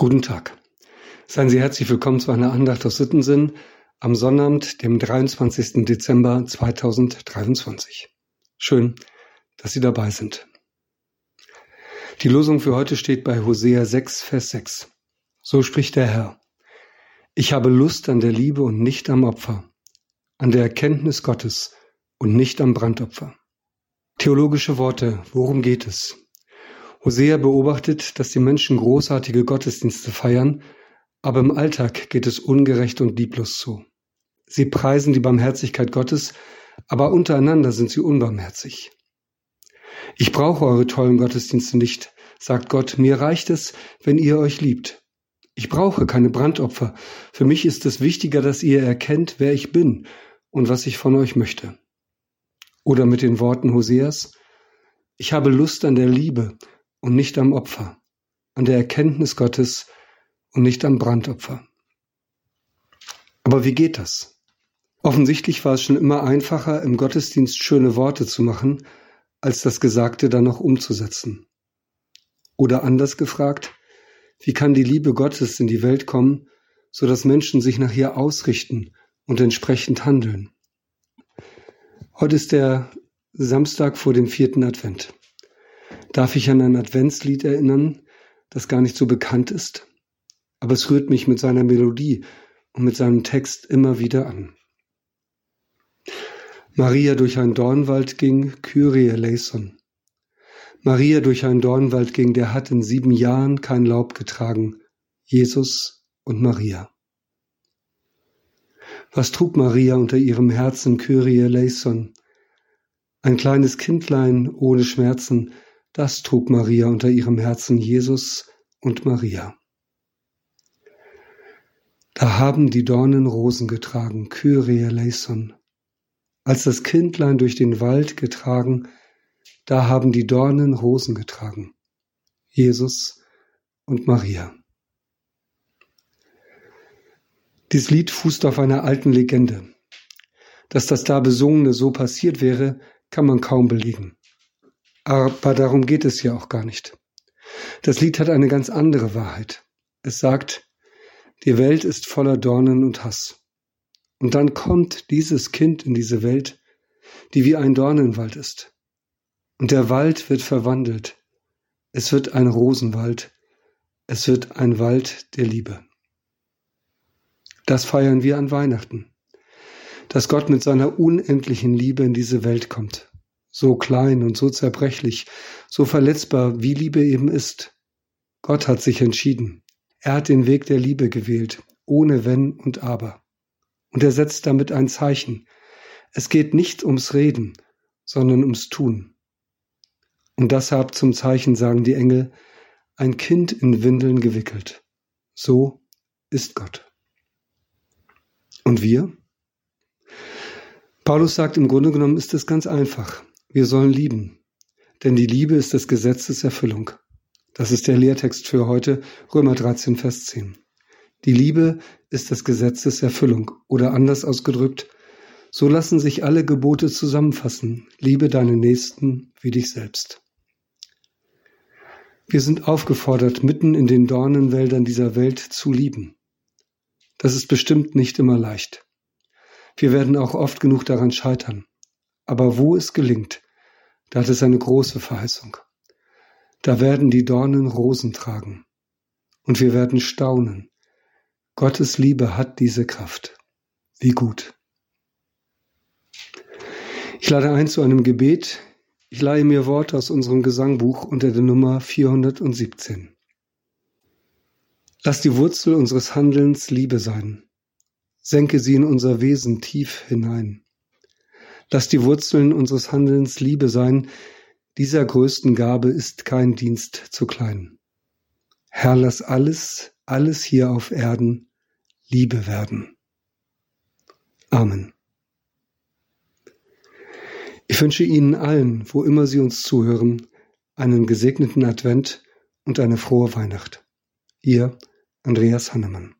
Guten Tag. Seien Sie herzlich willkommen zu einer Andacht aus Sittensinn am Sonnabend, dem 23. Dezember 2023. Schön, dass Sie dabei sind. Die Losung für heute steht bei Hosea 6, Vers 6. So spricht der Herr. Ich habe Lust an der Liebe und nicht am Opfer, an der Erkenntnis Gottes und nicht am Brandopfer. Theologische Worte, worum geht es? Hosea beobachtet, dass die Menschen großartige Gottesdienste feiern, aber im Alltag geht es ungerecht und lieblos zu. Sie preisen die Barmherzigkeit Gottes, aber untereinander sind sie unbarmherzig. Ich brauche eure tollen Gottesdienste nicht, sagt Gott, mir reicht es, wenn ihr euch liebt. Ich brauche keine Brandopfer. Für mich ist es wichtiger, dass ihr erkennt, wer ich bin und was ich von euch möchte. Oder mit den Worten Hoseas, ich habe Lust an der Liebe und nicht am Opfer, an der Erkenntnis Gottes und nicht am Brandopfer. Aber wie geht das? Offensichtlich war es schon immer einfacher, im Gottesdienst schöne Worte zu machen, als das Gesagte dann noch umzusetzen. Oder anders gefragt, wie kann die Liebe Gottes in die Welt kommen, so dass Menschen sich nach ihr ausrichten und entsprechend handeln? Heute ist der Samstag vor dem vierten Advent darf ich an ein Adventslied erinnern, das gar nicht so bekannt ist, aber es rührt mich mit seiner Melodie und mit seinem Text immer wieder an. Maria durch einen Dornwald ging, Kyrie eleison. Maria durch einen Dornwald ging, der hat in sieben Jahren kein Laub getragen, Jesus und Maria. Was trug Maria unter ihrem Herzen, Kyrie eleison? Ein kleines Kindlein ohne Schmerzen, das trug Maria unter ihrem Herzen Jesus und Maria. Da haben die Dornen Rosen getragen, Kyrie eleison. Als das Kindlein durch den Wald getragen, da haben die Dornen Rosen getragen, Jesus und Maria. Dieses Lied fußt auf einer alten Legende. Dass das da Besungene so passiert wäre, kann man kaum belegen. Aber darum geht es ja auch gar nicht. Das Lied hat eine ganz andere Wahrheit. Es sagt, die Welt ist voller Dornen und Hass. Und dann kommt dieses Kind in diese Welt, die wie ein Dornenwald ist. Und der Wald wird verwandelt. Es wird ein Rosenwald. Es wird ein Wald der Liebe. Das feiern wir an Weihnachten. Dass Gott mit seiner unendlichen Liebe in diese Welt kommt so klein und so zerbrechlich, so verletzbar, wie Liebe eben ist. Gott hat sich entschieden. Er hat den Weg der Liebe gewählt, ohne Wenn und Aber. Und er setzt damit ein Zeichen. Es geht nicht ums Reden, sondern ums Tun. Und deshalb zum Zeichen sagen die Engel, ein Kind in Windeln gewickelt. So ist Gott. Und wir? Paulus sagt, im Grunde genommen ist es ganz einfach. Wir sollen lieben, denn die Liebe ist des Gesetzes Erfüllung. Das ist der Lehrtext für heute, Römer 13, Vers 10. Die Liebe ist des Gesetzes Erfüllung oder anders ausgedrückt, so lassen sich alle Gebote zusammenfassen. Liebe deinen Nächsten wie dich selbst. Wir sind aufgefordert, mitten in den Dornenwäldern dieser Welt zu lieben. Das ist bestimmt nicht immer leicht. Wir werden auch oft genug daran scheitern. Aber wo es gelingt, da hat es eine große Verheißung. Da werden die Dornen Rosen tragen. Und wir werden staunen. Gottes Liebe hat diese Kraft. Wie gut. Ich lade ein zu einem Gebet. Ich leihe mir Worte aus unserem Gesangbuch unter der Nummer 417. Lass die Wurzel unseres Handelns Liebe sein. Senke sie in unser Wesen tief hinein. Lass die Wurzeln unseres Handelns Liebe sein, dieser größten Gabe ist kein Dienst zu klein. Herr, lass alles, alles hier auf Erden Liebe werden. Amen. Ich wünsche Ihnen allen, wo immer Sie uns zuhören, einen gesegneten Advent und eine frohe Weihnacht. Ihr Andreas Hannemann.